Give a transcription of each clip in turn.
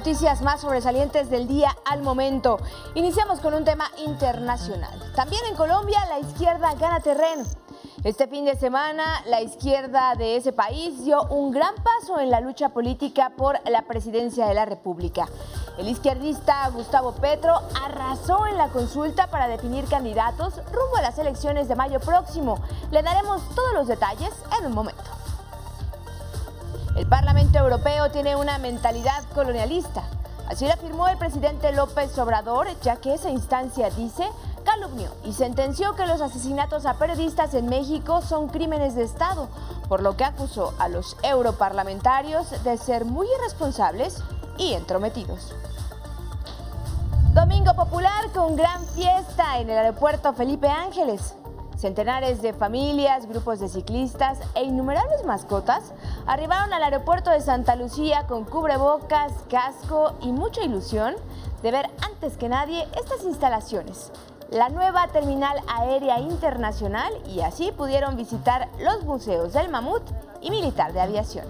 noticias más sobresalientes del día al momento. Iniciamos con un tema internacional. También en Colombia la izquierda gana terreno. Este fin de semana, la izquierda de ese país dio un gran paso en la lucha política por la presidencia de la República. El izquierdista Gustavo Petro arrasó en la consulta para definir candidatos rumbo a las elecciones de mayo próximo. Le daremos todos los detalles en un momento. El Parlamento Europeo tiene una mentalidad colonialista. Así lo afirmó el presidente López Obrador, ya que esa instancia dice calumnió y sentenció que los asesinatos a periodistas en México son crímenes de Estado, por lo que acusó a los europarlamentarios de ser muy irresponsables y entrometidos. Domingo Popular con gran fiesta en el aeropuerto Felipe Ángeles. Centenares de familias, grupos de ciclistas e innumerables mascotas arribaron al aeropuerto de Santa Lucía con cubrebocas, casco y mucha ilusión de ver antes que nadie estas instalaciones, la nueva terminal aérea internacional y así pudieron visitar los museos del Mamut y Militar de Aviación.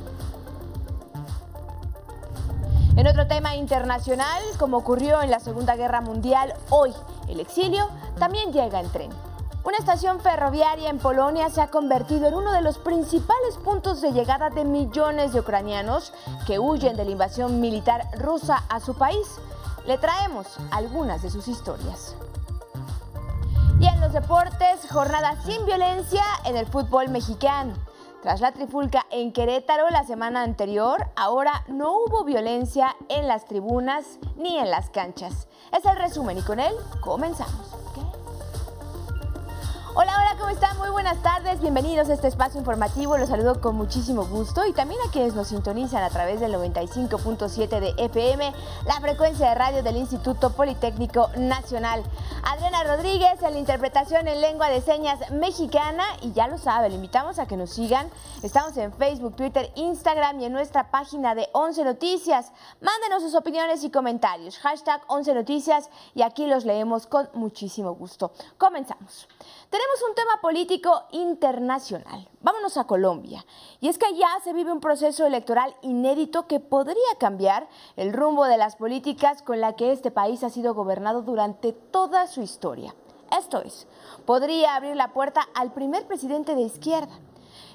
En otro tema internacional, como ocurrió en la Segunda Guerra Mundial, hoy el exilio también llega en tren. Una estación ferroviaria en Polonia se ha convertido en uno de los principales puntos de llegada de millones de ucranianos que huyen de la invasión militar rusa a su país. Le traemos algunas de sus historias. Y en los deportes, jornada sin violencia en el fútbol mexicano. Tras la trifulca en Querétaro la semana anterior, ahora no hubo violencia en las tribunas ni en las canchas. Es el resumen y con él comenzamos. Hola, hola, ¿cómo están? Muy buenas tardes, bienvenidos a este espacio informativo, los saludo con muchísimo gusto y también a quienes nos sintonizan a través del 95.7 de FM, la frecuencia de radio del Instituto Politécnico Nacional. Adriana Rodríguez en la interpretación en lengua de señas mexicana y ya lo sabe, le invitamos a que nos sigan, estamos en Facebook, Twitter, Instagram y en nuestra página de 11 Noticias. Mándenos sus opiniones y comentarios, hashtag 11 Noticias y aquí los leemos con muchísimo gusto. Comenzamos. Tenemos un tema político internacional. Vámonos a Colombia. Y es que allá se vive un proceso electoral inédito que podría cambiar el rumbo de las políticas con la que este país ha sido gobernado durante toda su historia. Esto es, podría abrir la puerta al primer presidente de izquierda.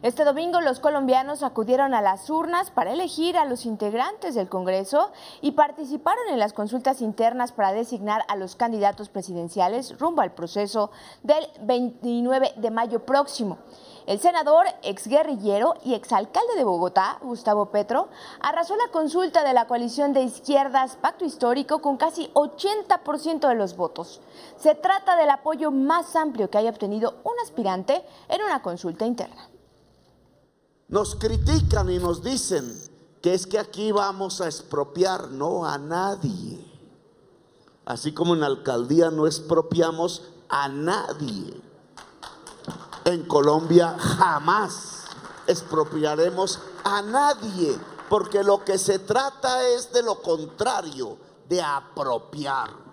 Este domingo los colombianos acudieron a las urnas para elegir a los integrantes del Congreso y participaron en las consultas internas para designar a los candidatos presidenciales rumbo al proceso del 29 de mayo próximo. El senador, exguerrillero y exalcalde de Bogotá, Gustavo Petro, arrasó la consulta de la coalición de izquierdas Pacto Histórico con casi 80% de los votos. Se trata del apoyo más amplio que haya obtenido un aspirante en una consulta interna. Nos critican y nos dicen que es que aquí vamos a expropiar, no a nadie. Así como en la alcaldía no expropiamos a nadie. En Colombia jamás expropiaremos a nadie, porque lo que se trata es de lo contrario, de apropiar.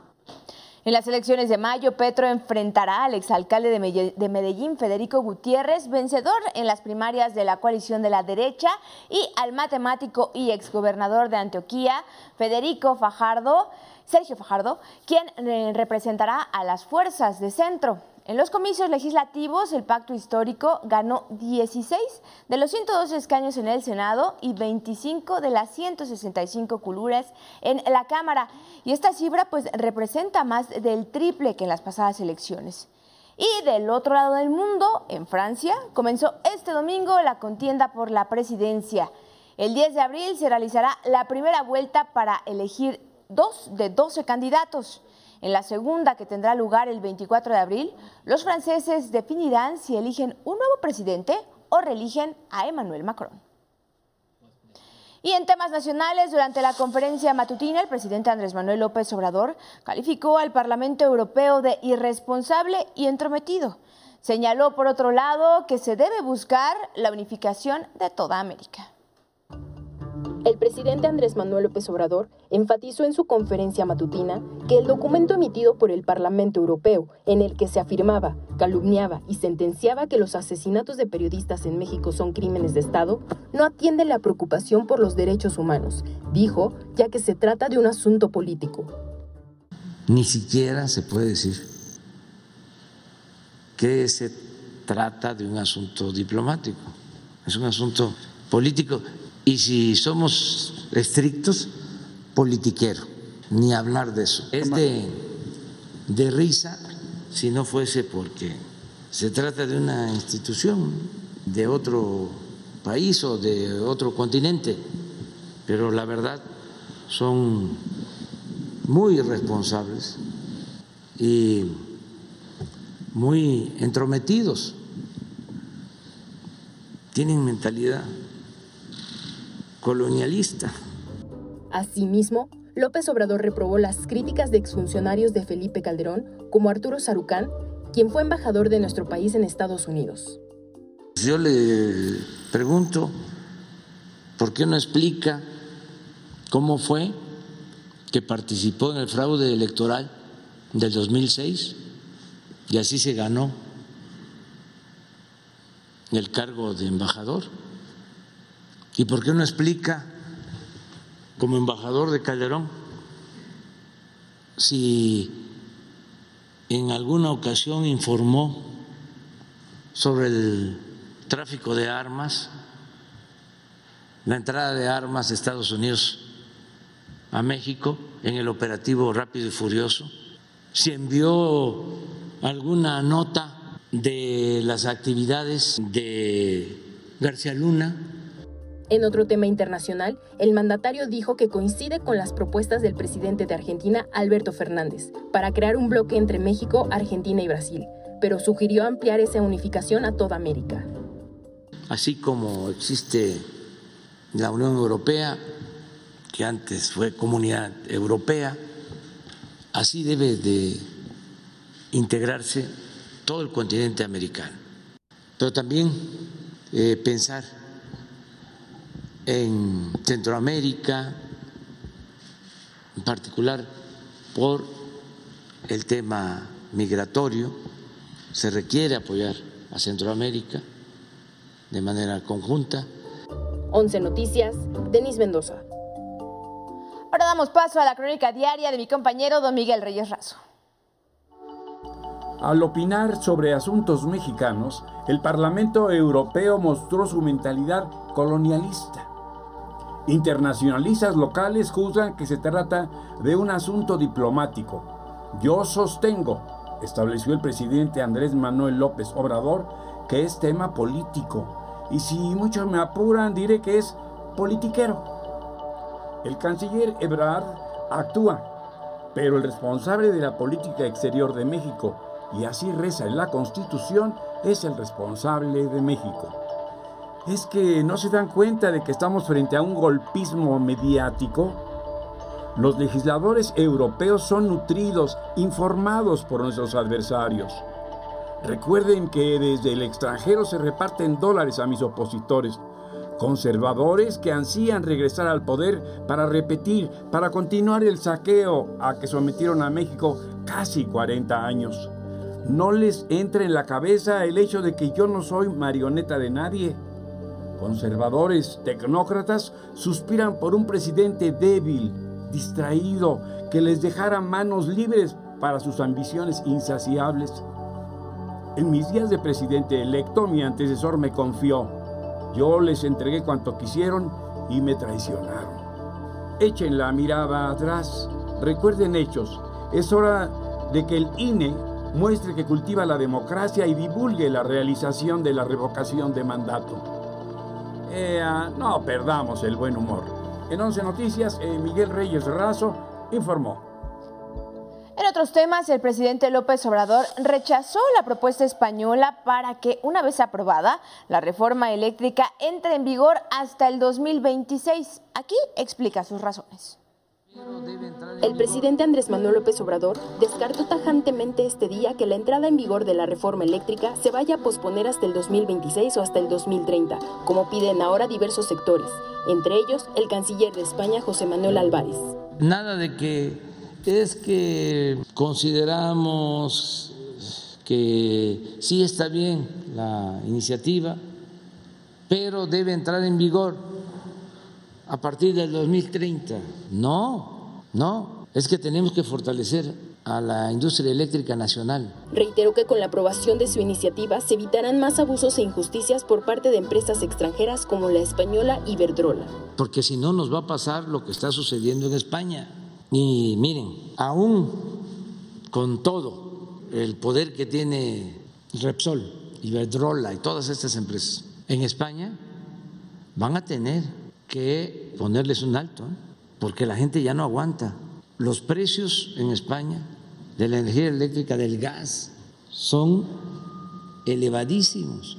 En las elecciones de mayo, Petro enfrentará al exalcalde de Medellín, Federico Gutiérrez, vencedor en las primarias de la coalición de la derecha, y al matemático y exgobernador de Antioquía, Federico Fajardo, Sergio Fajardo, quien eh, representará a las fuerzas de centro. En los comicios legislativos, el pacto histórico ganó 16 de los 112 escaños en el Senado y 25 de las 165 culuras en la Cámara. Y esta cifra pues representa más del triple que en las pasadas elecciones. Y del otro lado del mundo, en Francia, comenzó este domingo la contienda por la presidencia. El 10 de abril se realizará la primera vuelta para elegir dos de 12 candidatos. En la segunda, que tendrá lugar el 24 de abril, los franceses definirán si eligen un nuevo presidente o reeligen a Emmanuel Macron. Y en temas nacionales, durante la conferencia matutina, el presidente Andrés Manuel López Obrador calificó al Parlamento Europeo de irresponsable y entrometido. Señaló, por otro lado, que se debe buscar la unificación de toda América. El presidente Andrés Manuel López Obrador enfatizó en su conferencia matutina que el documento emitido por el Parlamento Europeo, en el que se afirmaba, calumniaba y sentenciaba que los asesinatos de periodistas en México son crímenes de Estado, no atiende la preocupación por los derechos humanos, dijo, ya que se trata de un asunto político. Ni siquiera se puede decir que se trata de un asunto diplomático, es un asunto político y si somos estrictos, politiquero, ni hablar de eso. Es de, de risa si no fuese porque se trata de una institución de otro país o de otro continente, pero la verdad son muy responsables y muy entrometidos, tienen mentalidad colonialista. Asimismo, López Obrador reprobó las críticas de exfuncionarios de Felipe Calderón, como Arturo Sarucán, quien fue embajador de nuestro país en Estados Unidos. Yo le pregunto, ¿por qué no explica cómo fue que participó en el fraude electoral del 2006 y así se ganó el cargo de embajador? ¿Y por qué no explica como embajador de Calderón si en alguna ocasión informó sobre el tráfico de armas, la entrada de armas de Estados Unidos a México en el operativo Rápido y Furioso, si envió alguna nota de las actividades de García Luna en otro tema internacional, el mandatario dijo que coincide con las propuestas del presidente de Argentina, Alberto Fernández, para crear un bloque entre México, Argentina y Brasil, pero sugirió ampliar esa unificación a toda América. Así como existe la Unión Europea, que antes fue Comunidad Europea, así debe de integrarse todo el continente americano. Pero también eh, pensar en Centroamérica, en particular por el tema migratorio. Se requiere apoyar a Centroamérica de manera conjunta. 11 Noticias, Denis Mendoza. Ahora damos paso a la crónica diaria de mi compañero don Miguel Reyes Razo. Al opinar sobre asuntos mexicanos, el Parlamento Europeo mostró su mentalidad colonialista Internacionalistas locales juzgan que se trata de un asunto diplomático. Yo sostengo, estableció el presidente Andrés Manuel López Obrador, que es tema político. Y si muchos me apuran, diré que es politiquero. El canciller Ebrard actúa, pero el responsable de la política exterior de México, y así reza en la Constitución, es el responsable de México es que no se dan cuenta de que estamos frente a un golpismo mediático. Los legisladores europeos son nutridos, informados por nuestros adversarios. Recuerden que desde el extranjero se reparten dólares a mis opositores, conservadores que ansían regresar al poder para repetir, para continuar el saqueo a que sometieron a México casi 40 años. No les entre en la cabeza el hecho de que yo no soy marioneta de nadie Conservadores tecnócratas suspiran por un presidente débil, distraído, que les dejara manos libres para sus ambiciones insaciables. En mis días de presidente electo, mi antecesor me confió. Yo les entregué cuanto quisieron y me traicionaron. Echen la mirada atrás, recuerden hechos. Es hora de que el INE muestre que cultiva la democracia y divulgue la realización de la revocación de mandato. Eh, no perdamos el buen humor. En 11 Noticias, eh, Miguel Reyes Razo informó. En otros temas, el presidente López Obrador rechazó la propuesta española para que, una vez aprobada, la reforma eléctrica entre en vigor hasta el 2026. Aquí explica sus razones. El presidente Andrés Manuel López Obrador descartó tajantemente este día que la entrada en vigor de la reforma eléctrica se vaya a posponer hasta el 2026 o hasta el 2030, como piden ahora diversos sectores, entre ellos el canciller de España, José Manuel Álvarez. Nada de que es que consideramos que sí está bien la iniciativa, pero debe entrar en vigor a partir del 2030. No, no, es que tenemos que fortalecer a la industria eléctrica nacional. Reiteró que con la aprobación de su iniciativa se evitarán más abusos e injusticias por parte de empresas extranjeras como la española Iberdrola. Porque si no nos va a pasar lo que está sucediendo en España. Y miren, aún con todo el poder que tiene Repsol, Iberdrola y todas estas empresas en España, van a tener que ponerles un alto, ¿eh? porque la gente ya no aguanta. Los precios en España de la energía eléctrica, del gas, son elevadísimos.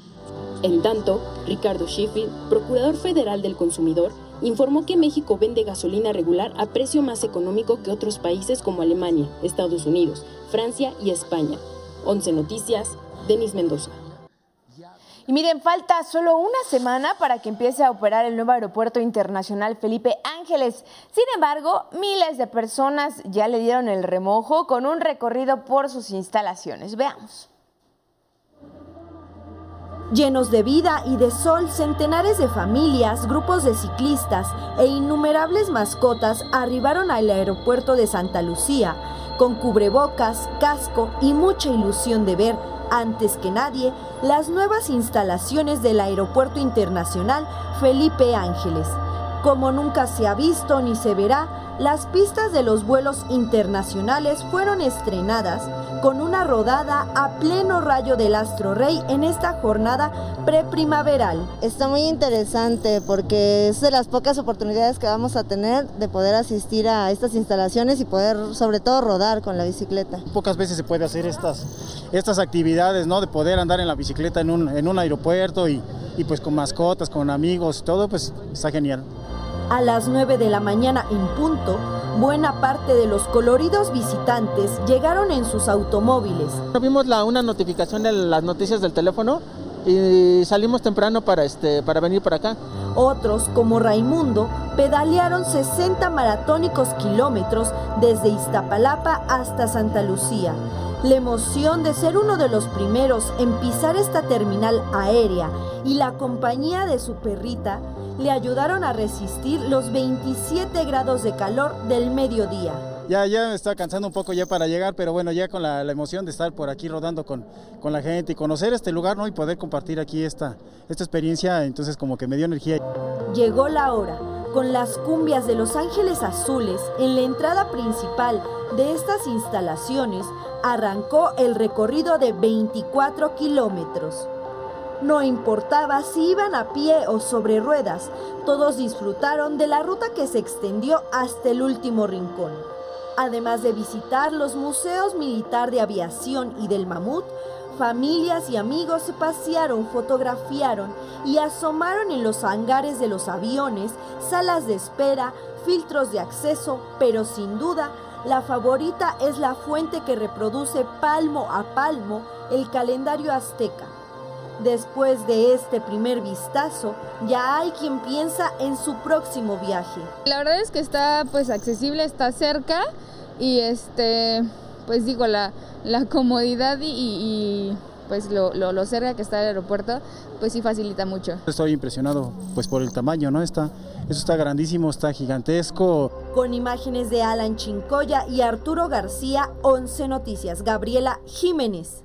En tanto, Ricardo Sheffield, procurador federal del consumidor, informó que México vende gasolina regular a precio más económico que otros países como Alemania, Estados Unidos, Francia y España. 11 Noticias, Denis Mendoza. Y miren, falta solo una semana para que empiece a operar el nuevo aeropuerto internacional Felipe Ángeles. Sin embargo, miles de personas ya le dieron el remojo con un recorrido por sus instalaciones. Veamos. Llenos de vida y de sol, centenares de familias, grupos de ciclistas e innumerables mascotas arribaron al aeropuerto de Santa Lucía, con cubrebocas, casco y mucha ilusión de ver, antes que nadie, las nuevas instalaciones del Aeropuerto Internacional Felipe Ángeles. Como nunca se ha visto ni se verá, las pistas de los vuelos internacionales fueron estrenadas con una rodada a pleno rayo del astro rey en esta jornada preprimaveral. Está muy interesante porque es de las pocas oportunidades que vamos a tener de poder asistir a estas instalaciones y poder sobre todo rodar con la bicicleta. Pocas veces se puede hacer estas, estas actividades, ¿no? De poder andar en la bicicleta en un, en un aeropuerto y, y pues con mascotas, con amigos, todo, pues está genial. A las 9 de la mañana en punto, buena parte de los coloridos visitantes llegaron en sus automóviles. Vimos la, una notificación de las noticias del teléfono y salimos temprano para, este, para venir para acá. Otros, como Raimundo, pedalearon 60 maratónicos kilómetros desde Iztapalapa hasta Santa Lucía. La emoción de ser uno de los primeros en pisar esta terminal aérea y la compañía de su perrita le ayudaron a resistir los 27 grados de calor del mediodía. Ya, ya me está cansando un poco ya para llegar, pero bueno, ya con la, la emoción de estar por aquí rodando con, con, la gente y conocer este lugar, ¿no? Y poder compartir aquí esta, esta experiencia, entonces como que me dio energía. Llegó la hora, con las cumbias de Los Ángeles Azules en la entrada principal de estas instalaciones, arrancó el recorrido de 24 kilómetros. No importaba si iban a pie o sobre ruedas, todos disfrutaron de la ruta que se extendió hasta el último rincón. Además de visitar los museos militar de aviación y del mamut, familias y amigos se pasearon, fotografiaron y asomaron en los hangares de los aviones, salas de espera, filtros de acceso, pero sin duda la favorita es la fuente que reproduce palmo a palmo el calendario azteca. Después de este primer vistazo, ya hay quien piensa en su próximo viaje. La verdad es que está pues accesible, está cerca y este pues digo la, la comodidad y, y pues lo, lo, lo, cerca que está el aeropuerto, pues sí facilita mucho. Estoy impresionado pues por el tamaño, ¿no? Está, eso está grandísimo, está gigantesco. Con imágenes de Alan Chincoya y Arturo García, 11 Noticias, Gabriela Jiménez.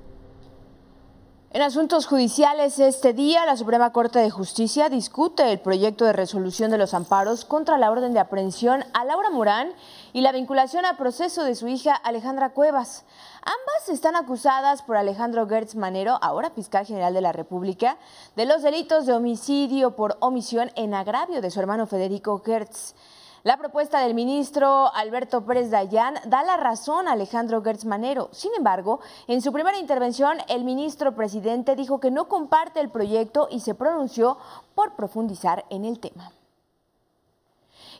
En asuntos judiciales, este día la Suprema Corte de Justicia discute el proyecto de resolución de los amparos contra la orden de aprehensión a Laura Morán y la vinculación a proceso de su hija Alejandra Cuevas. Ambas están acusadas por Alejandro Gertz Manero, ahora fiscal general de la República, de los delitos de homicidio por omisión en agravio de su hermano Federico Gertz. La propuesta del ministro Alberto Pérez Dayán da la razón a Alejandro Gertz Manero. Sin embargo, en su primera intervención, el ministro presidente dijo que no comparte el proyecto y se pronunció por profundizar en el tema.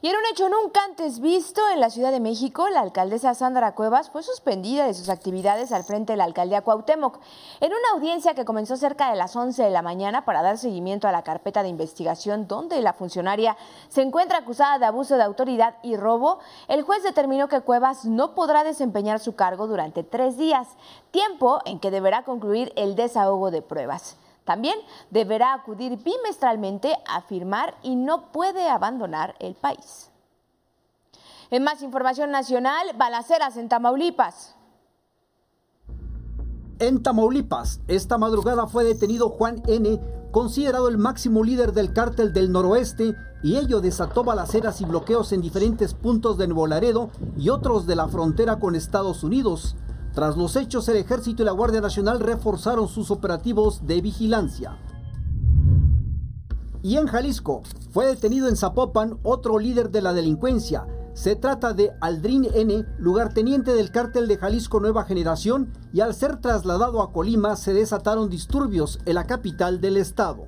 Y en un hecho nunca antes visto en la Ciudad de México, la alcaldesa Sandra Cuevas fue suspendida de sus actividades al frente de la alcaldía Cuauhtémoc. En una audiencia que comenzó cerca de las 11 de la mañana para dar seguimiento a la carpeta de investigación donde la funcionaria se encuentra acusada de abuso de autoridad y robo, el juez determinó que Cuevas no podrá desempeñar su cargo durante tres días, tiempo en que deberá concluir el desahogo de pruebas. También deberá acudir bimestralmente a firmar y no puede abandonar el país. En más información nacional, balaceras en Tamaulipas. En Tamaulipas, esta madrugada fue detenido Juan N., considerado el máximo líder del cártel del noroeste, y ello desató balaceras y bloqueos en diferentes puntos de Nuevo Laredo y otros de la frontera con Estados Unidos. Tras los hechos, el Ejército y la Guardia Nacional reforzaron sus operativos de vigilancia. Y en Jalisco, fue detenido en Zapopan otro líder de la delincuencia. Se trata de Aldrin N., lugarteniente del cártel de Jalisco Nueva Generación, y al ser trasladado a Colima se desataron disturbios en la capital del estado.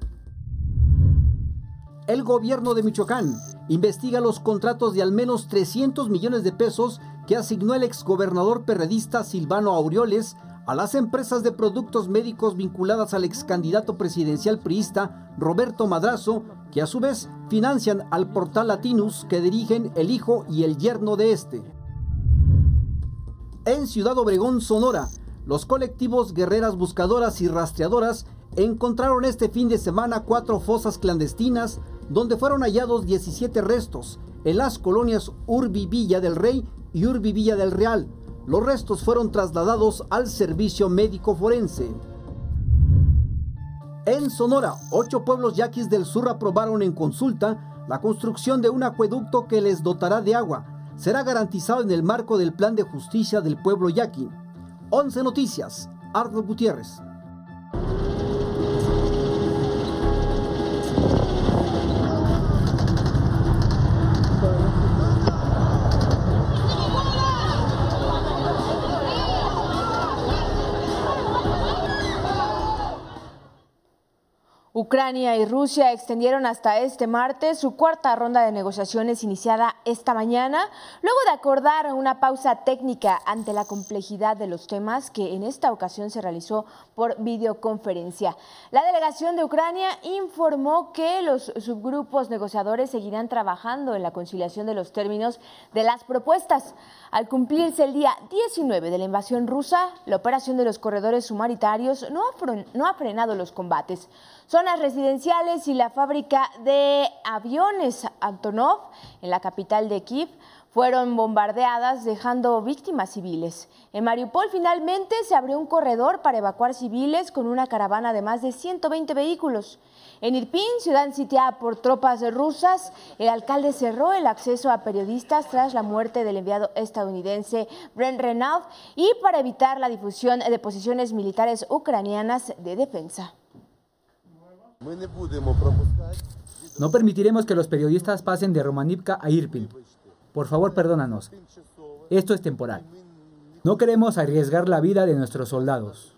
El gobierno de Michoacán investiga los contratos de al menos 300 millones de pesos que asignó el exgobernador perredista Silvano Aureoles a las empresas de productos médicos vinculadas al ex candidato presidencial priista Roberto Madrazo, que a su vez financian al portal Latinus que dirigen el hijo y el yerno de este. En Ciudad Obregón, Sonora, los colectivos Guerreras Buscadoras y Rastreadoras encontraron este fin de semana cuatro fosas clandestinas donde fueron hallados 17 restos en las colonias Urbi Villa del Rey y Urbi Villa del Real. Los restos fueron trasladados al servicio médico forense. En Sonora, ocho pueblos yaquis del sur aprobaron en consulta la construcción de un acueducto que les dotará de agua. Será garantizado en el marco del Plan de Justicia del Pueblo Yaqui. 11 Noticias, Arnold Gutiérrez. Ucrania y Rusia extendieron hasta este martes su cuarta ronda de negociaciones iniciada esta mañana, luego de acordar una pausa técnica ante la complejidad de los temas que en esta ocasión se realizó por videoconferencia. La delegación de Ucrania informó que los subgrupos negociadores seguirán trabajando en la conciliación de los términos de las propuestas. Al cumplirse el día 19 de la invasión rusa, la operación de los corredores humanitarios no ha, frenado los combates. Zonas residenciales y la fábrica de aviones Antonov en la capital de Kiev fueron bombardeadas dejando víctimas civiles. En Mariupol finalmente se abrió un corredor para evacuar civiles con una caravana de más de 120 vehículos. En Irpin, ciudad sitiada por tropas rusas, el alcalde cerró el acceso a periodistas tras la muerte del enviado estadounidense Brent Renaud y para evitar la difusión de posiciones militares ucranianas de defensa. No permitiremos que los periodistas pasen de Romanivka a Irpin. Por favor, perdónanos. Esto es temporal. No queremos arriesgar la vida de nuestros soldados.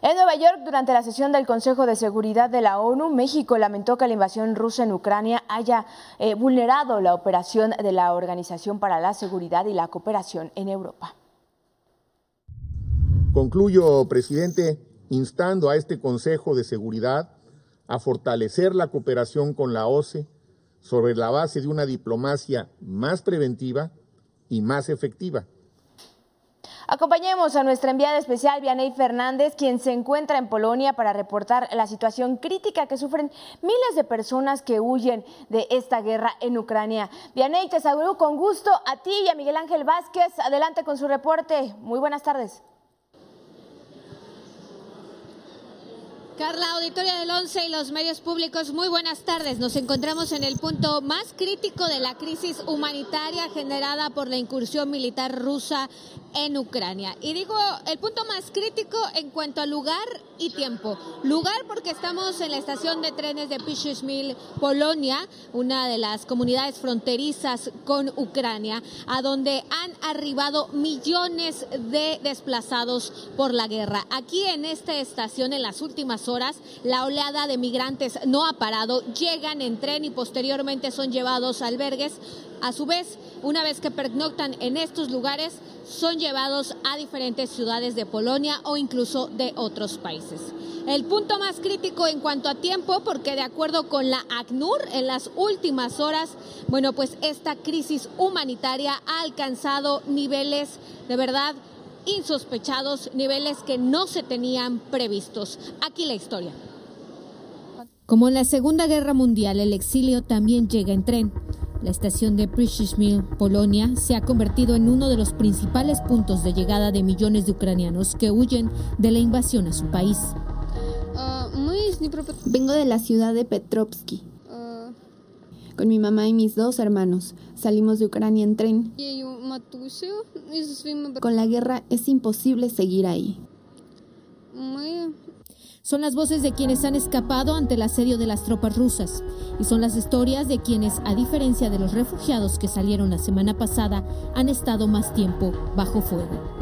En Nueva York, durante la sesión del Consejo de Seguridad de la ONU, México lamentó que la invasión rusa en Ucrania haya eh, vulnerado la operación de la Organización para la Seguridad y la Cooperación en Europa. Concluyo, presidente, instando a este Consejo de Seguridad a fortalecer la cooperación con la OCE sobre la base de una diplomacia más preventiva y más efectiva. Acompañemos a nuestra enviada especial, Vianey Fernández, quien se encuentra en Polonia para reportar la situación crítica que sufren miles de personas que huyen de esta guerra en Ucrania. Vianey, te saludo con gusto a ti y a Miguel Ángel Vázquez. Adelante con su reporte. Muy buenas tardes. Carla, auditoria del 11 y los medios públicos, muy buenas tardes. Nos encontramos en el punto más crítico de la crisis humanitaria generada por la incursión militar rusa en Ucrania. Y digo el punto más crítico en cuanto a lugar y tiempo. Lugar porque estamos en la estación de trenes de Piszczmil, Polonia, una de las comunidades fronterizas con Ucrania, a donde han arribado millones de desplazados por la guerra. Aquí en esta estación en las últimas horas la oleada de migrantes no ha parado, llegan en tren y posteriormente son llevados a albergues. A su vez, una vez que pernoctan en estos lugares, son llevados a diferentes ciudades de Polonia o incluso de otros países. El punto más crítico en cuanto a tiempo, porque de acuerdo con la ACNUR, en las últimas horas, bueno, pues esta crisis humanitaria ha alcanzado niveles de verdad insospechados, niveles que no se tenían previstos. Aquí la historia. Como en la Segunda Guerra Mundial, el exilio también llega en tren. La estación de Przyszmil, Polonia, se ha convertido en uno de los principales puntos de llegada de millones de ucranianos que huyen de la invasión a su país. Vengo de la ciudad de Petrovsky. Con mi mamá y mis dos hermanos. Salimos de Ucrania en tren. Con la guerra es imposible seguir ahí. Son las voces de quienes han escapado ante el asedio de las tropas rusas y son las historias de quienes, a diferencia de los refugiados que salieron la semana pasada, han estado más tiempo bajo fuego.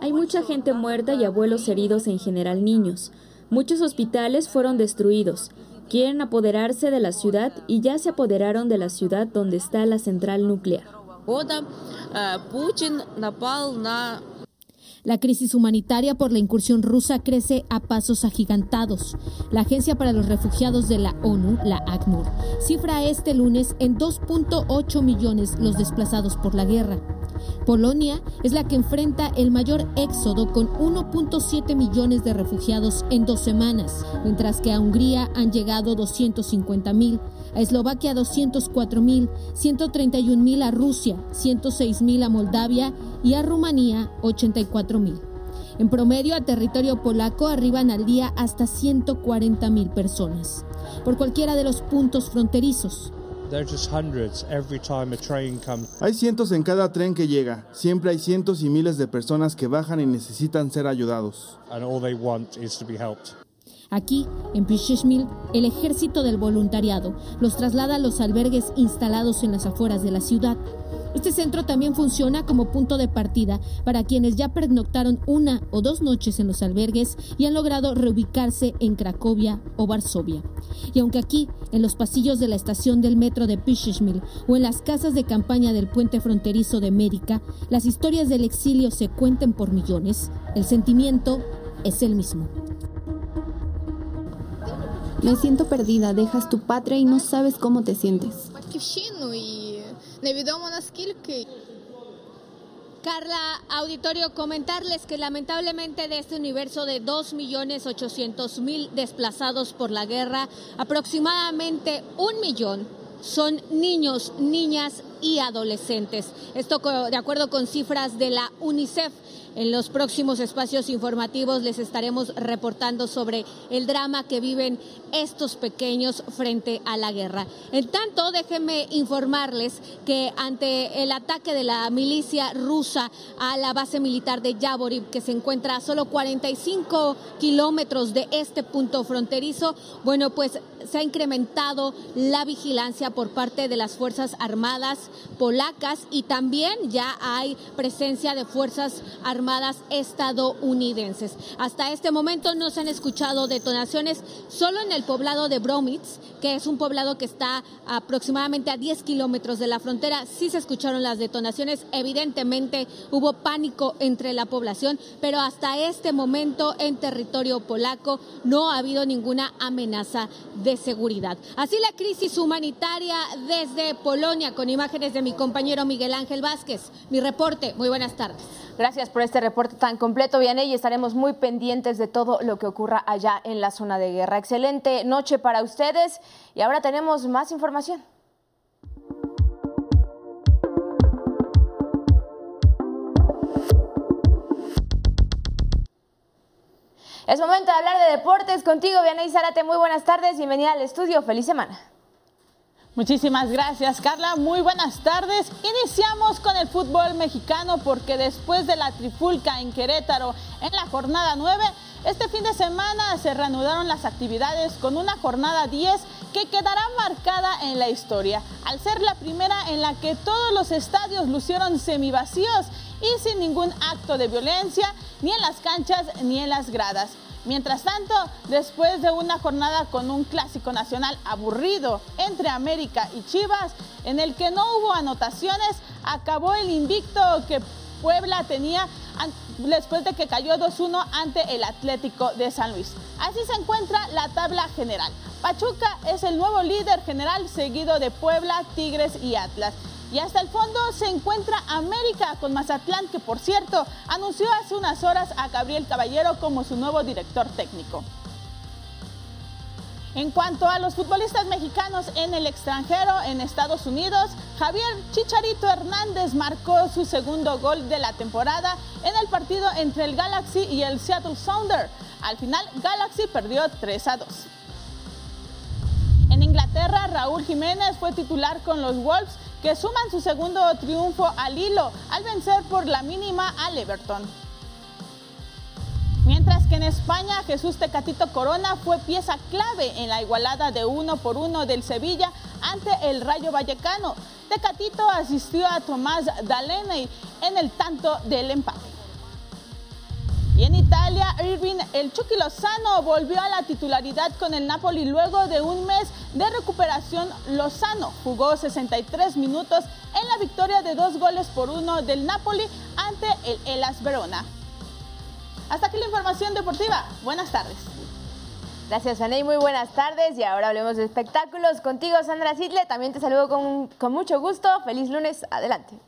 Hay mucha gente muerta y abuelos heridos, en general niños. Muchos hospitales fueron destruidos. Quieren apoderarse de la ciudad y ya se apoderaron de la ciudad donde está la central nuclear. La crisis humanitaria por la incursión rusa crece a pasos agigantados. La Agencia para los Refugiados de la ONU, la ACNUR, cifra este lunes en 2.8 millones los desplazados por la guerra. Polonia es la que enfrenta el mayor éxodo con 1.7 millones de refugiados en dos semanas, mientras que a Hungría han llegado 250 mil, a Eslovaquia 204 mil, 131 mil a Rusia, 106 mil a Moldavia y a Rumanía 84 mil. En promedio, a territorio polaco arriban al día hasta 140 mil personas, por cualquiera de los puntos fronterizos. Hay cientos en cada tren que llega. Siempre hay cientos y miles de personas que bajan y necesitan ser ayudados. Aquí, en Przyszmil, el ejército del voluntariado los traslada a los albergues instalados en las afueras de la ciudad. Este centro también funciona como punto de partida para quienes ya pernoctaron una o dos noches en los albergues y han logrado reubicarse en Cracovia o Varsovia. Y aunque aquí, en los pasillos de la estación del metro de Przyszmil o en las casas de campaña del puente fronterizo de América, las historias del exilio se cuenten por millones, el sentimiento es el mismo. Me siento perdida, dejas tu patria y no sabes cómo te sientes. Carla, auditorio, comentarles que lamentablemente de este universo de 2.800.000 desplazados por la guerra, aproximadamente un millón son niños, niñas y adolescentes. Esto de acuerdo con cifras de la UNICEF. En los próximos espacios informativos les estaremos reportando sobre el drama que viven estos pequeños frente a la guerra. En tanto, déjenme informarles que ante el ataque de la milicia rusa a la base militar de Yavoriv, que se encuentra a solo 45 kilómetros de este punto fronterizo, bueno, pues se ha incrementado la vigilancia por parte de las Fuerzas Armadas polacas y también ya hay presencia de Fuerzas Armadas estadounidenses. Hasta este momento no se han escuchado detonaciones solo en el poblado de Bromitz, que es un poblado que está aproximadamente a 10 kilómetros de la frontera. Sí se escucharon las detonaciones, evidentemente hubo pánico entre la población, pero hasta este momento en territorio polaco no ha habido ninguna amenaza de seguridad. Así la crisis humanitaria desde Polonia con imágenes de mi compañero Miguel Ángel Vázquez. Mi reporte, muy buenas tardes. Gracias por este reporte tan completo, Vianey, y estaremos muy pendientes de todo lo que ocurra allá en la zona de guerra. Excelente noche para ustedes y ahora tenemos más información. Es momento de hablar de deportes contigo, Vianey Zárate. Muy buenas tardes, bienvenida al estudio. Feliz semana. Muchísimas gracias, Carla. Muy buenas tardes. Iniciamos con el fútbol mexicano porque después de la trifulca en Querétaro en la jornada 9, este fin de semana se reanudaron las actividades con una jornada 10 que quedará marcada en la historia, al ser la primera en la que todos los estadios lucieron semivacíos y sin ningún acto de violencia, ni en las canchas ni en las gradas. Mientras tanto, después de una jornada con un clásico nacional aburrido entre América y Chivas, en el que no hubo anotaciones, acabó el invicto que Puebla tenía después de que cayó 2-1 ante el Atlético de San Luis. Así se encuentra la tabla general. Pachuca es el nuevo líder general seguido de Puebla, Tigres y Atlas. Y hasta el fondo se encuentra América con Mazatlán, que por cierto anunció hace unas horas a Gabriel Caballero como su nuevo director técnico. En cuanto a los futbolistas mexicanos en el extranjero, en Estados Unidos, Javier Chicharito Hernández marcó su segundo gol de la temporada en el partido entre el Galaxy y el Seattle Sounder. Al final, Galaxy perdió 3 a 2. En Inglaterra, Raúl Jiménez fue titular con los Wolves que suman su segundo triunfo al hilo al vencer por la mínima al Everton. Mientras que en España Jesús Tecatito Corona fue pieza clave en la igualada de uno por uno del Sevilla ante el Rayo Vallecano. Tecatito asistió a Tomás Daleney en el tanto del empate. Y en Italia, Irving El Chucky Lozano volvió a la titularidad con el Napoli luego de un mes de recuperación. Lozano jugó 63 minutos en la victoria de dos goles por uno del Napoli ante el Elas Verona. Hasta aquí la información deportiva. Buenas tardes. Gracias, Aney. Muy buenas tardes. Y ahora hablemos de espectáculos. Contigo, Sandra Sidle. También te saludo con, con mucho gusto. Feliz lunes. Adelante.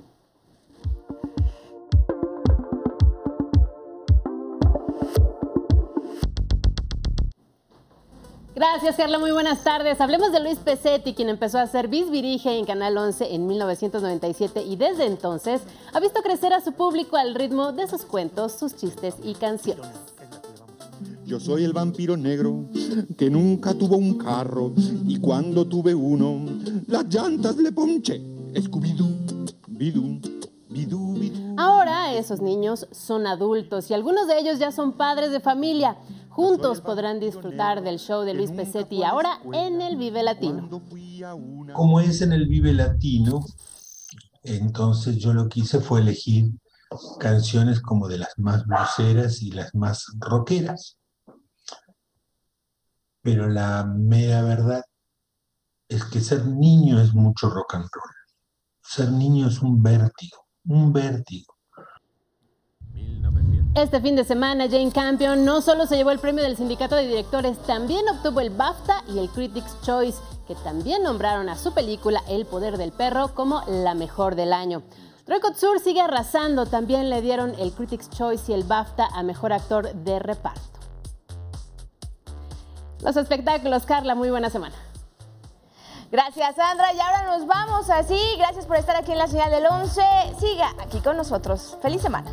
Gracias, Carla. Muy buenas tardes. Hablemos de Luis Pesetti, quien empezó a ser bisvirige en Canal 11 en 1997 y desde entonces ha visto crecer a su público al ritmo de sus cuentos, sus chistes y canciones. Yo soy el vampiro negro que nunca tuvo un carro y cuando tuve uno, las llantas le ponché. Scooby-Doo, bidú, bidú, bidú. Ahora esos niños son adultos y algunos de ellos ya son padres de familia. Juntos podrán disfrutar del show de Luis Pesetti ahora en el Vive Latino. Como es en el Vive Latino, entonces yo lo que hice fue elegir canciones como de las más bluseras y las más rockeras. Pero la mera verdad es que ser niño es mucho rock and roll. Ser niño es un vértigo, un vértigo. Este fin de semana, Jane Campion no solo se llevó el premio del sindicato de directores, también obtuvo el BAFTA y el Critics' Choice, que también nombraron a su película El Poder del Perro como la mejor del año. Troy Kotsur sigue arrasando, también le dieron el Critics' Choice y el BAFTA a Mejor Actor de Reparto. Los espectáculos, Carla, muy buena semana. Gracias, Sandra. Y ahora nos vamos así. Gracias por estar aquí en la señal del 11. Siga aquí con nosotros. Feliz semana.